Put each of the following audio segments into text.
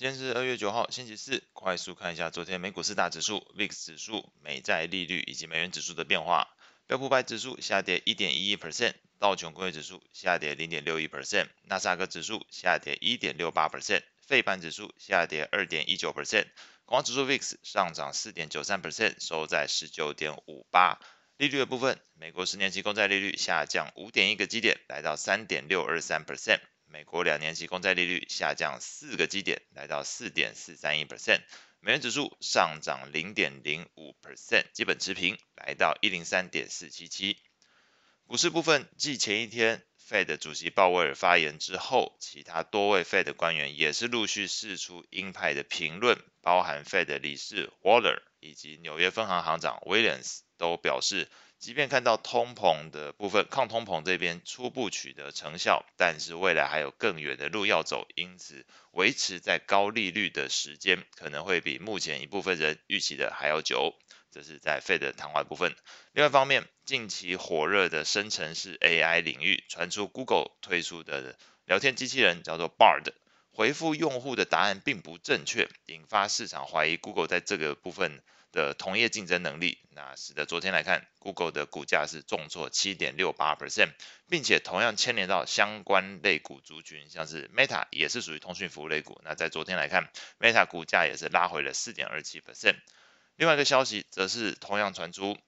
今天是二月九号，星期四。快速看一下昨天美股四大指数、VIX 指数、美债利率以及美元指数的变化。标普百指数下跌一点一一 percent，道琼工业指数下跌零点六一 percent，纳斯达克指数下跌一点六八 percent，费半指数下跌二点一九 percent，恐慌指数 VIX 上涨四点九三 percent，收在十九点五八。利率的部分，美国十年期公债利率下降五点一个基点，来到三点六二三 percent。美国两年期公债利率下降四个基点，来到四点四三一 percent。美元指数上涨零点零五 percent，基本持平，来到一零三点四七七。股市部分，继前一天 Fed 主席鲍威尔发言之后，其他多位 Fed 官员也是陆续释出鹰派的评论，包含 Fed 理事 Waller 以及纽约分行行长 Williams。都表示，即便看到通膨的部分，抗通膨这边初步取得成效，但是未来还有更远的路要走，因此维持在高利率的时间可能会比目前一部分人预期的还要久。这是在 Fed 的谈话部分。另外一方面，近期火热的生成式 AI 领域传出 Google 推出的聊天机器人叫做 Bard，回复用户的答案并不正确，引发市场怀疑 Google 在这个部分。的同业竞争能力，那使得昨天来看，Google 的股价是重挫七点六八 percent，并且同样牵连到相关类股族群，像是 Meta 也是属于通讯服务类股。那在昨天来看，Meta 股价也是拉回了四点二七 percent。另外一个消息则是同样传出，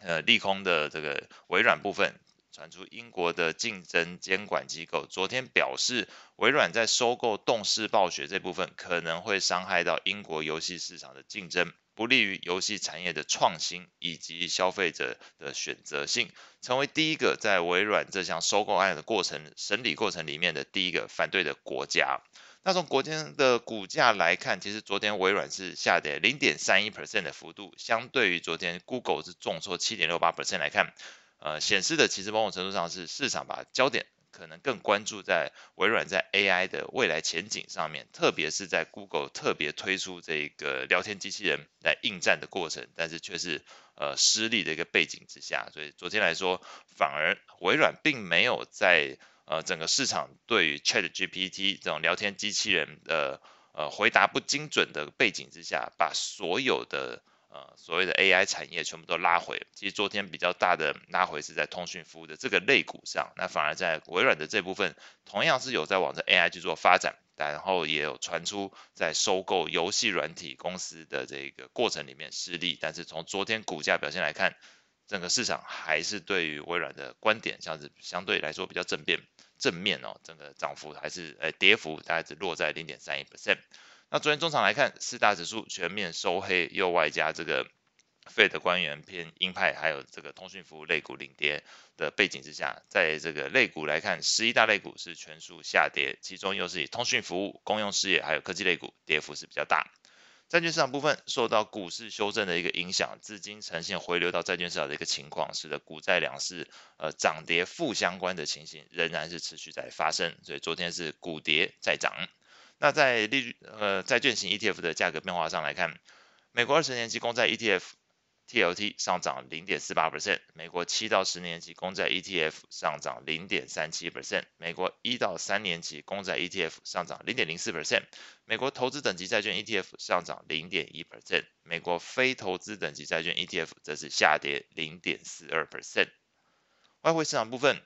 呃，利空的这个微软部分，传出英国的竞争监管机构昨天表示，微软在收购动视暴雪这部分可能会伤害到英国游戏市场的竞争。不利于游戏产业的创新以及消费者的选择性，成为第一个在微软这项收购案的过程审理过程里面的第一个反对的国家。那从国间的股价来看，其实昨天微软是下跌零点三一 percent 的幅度，相对于昨天 Google 是重挫七点六八 percent 来看，呃，显示的其实某种程度上是市场把焦点。可能更关注在微软在 AI 的未来前景上面，特别是在 Google 特别推出这个聊天机器人来应战的过程，但是却是呃失利的一个背景之下，所以昨天来说，反而微软并没有在呃整个市场对于 ChatGPT 这种聊天机器人的呃回答不精准的背景之下，把所有的。呃，所谓的 AI 产业全部都拉回，其实昨天比较大的拉回是在通讯服务的这个类股上，那反而在微软的这部分同样是有在往着 AI 去做发展，然后也有传出在收购游戏软体公司的这个过程里面失利，但是从昨天股价表现来看，整个市场还是对于微软的观点像是相对来说比较正面正面哦，整个涨幅还是呃跌幅大概只落在零点三一 percent。那昨天中场来看，四大指数全面收黑，又外加这个 Fed 官员偏鹰派，还有这个通讯服务类股领跌的背景之下，在这个类股来看，十一大类股是全数下跌，其中又是以通讯服务、公用事业还有科技类股跌幅是比较大。债券市场部分受到股市修正的一个影响，资金呈现回流到债券市场的一个情况，使得股债两市呃涨跌负相关的情形仍然是持续在发生，所以昨天是股跌债涨。那在利率呃债券型 ETF 的价格变化上来看，美国二十年期公债 ETF TLT 上涨零点四八 percent，美国七到十年期公债 ETF 上涨零点三七 percent，美国一到三年期公债 ETF 上涨零点零四 percent，美国投资等级债券 ETF 上涨零点一 percent，美国非投资等级债券 ETF 则是下跌零点四二 percent。外汇市场部分。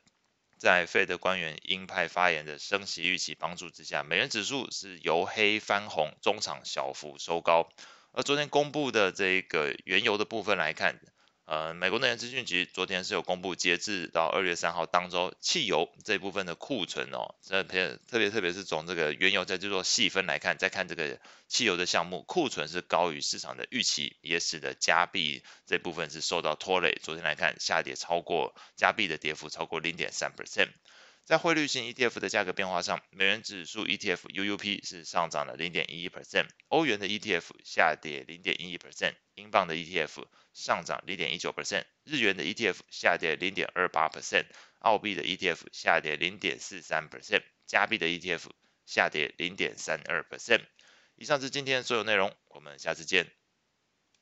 在费德官员鹰派发言的升息预期帮助之下，美元指数是由黑翻红，中场小幅收高。而昨天公布的这个原油的部分来看，呃，美国能源资讯局昨天是有公布，截至到二月三号当周，汽油这部分的库存哦，这特别特别特别是从这个原油在这做细分来看，再看这个汽油的项目，库存是高于市场的预期，也使得加币这部分是受到拖累。昨天来看，下跌超过加币的跌幅超过零点三 percent。在汇率型 ETF 的价格变化上，美元指数 ETF UUP 是上涨了零点一一 percent，欧元的 ETF 下跌零点一一 percent，英镑的 ETF 上涨零点一九 percent，日元的 ETF 下跌零点二八 percent，澳币的 ETF 下跌零点四三 percent，加币的 ETF 下跌零点三二 percent。以上是今天所有内容，我们下次见。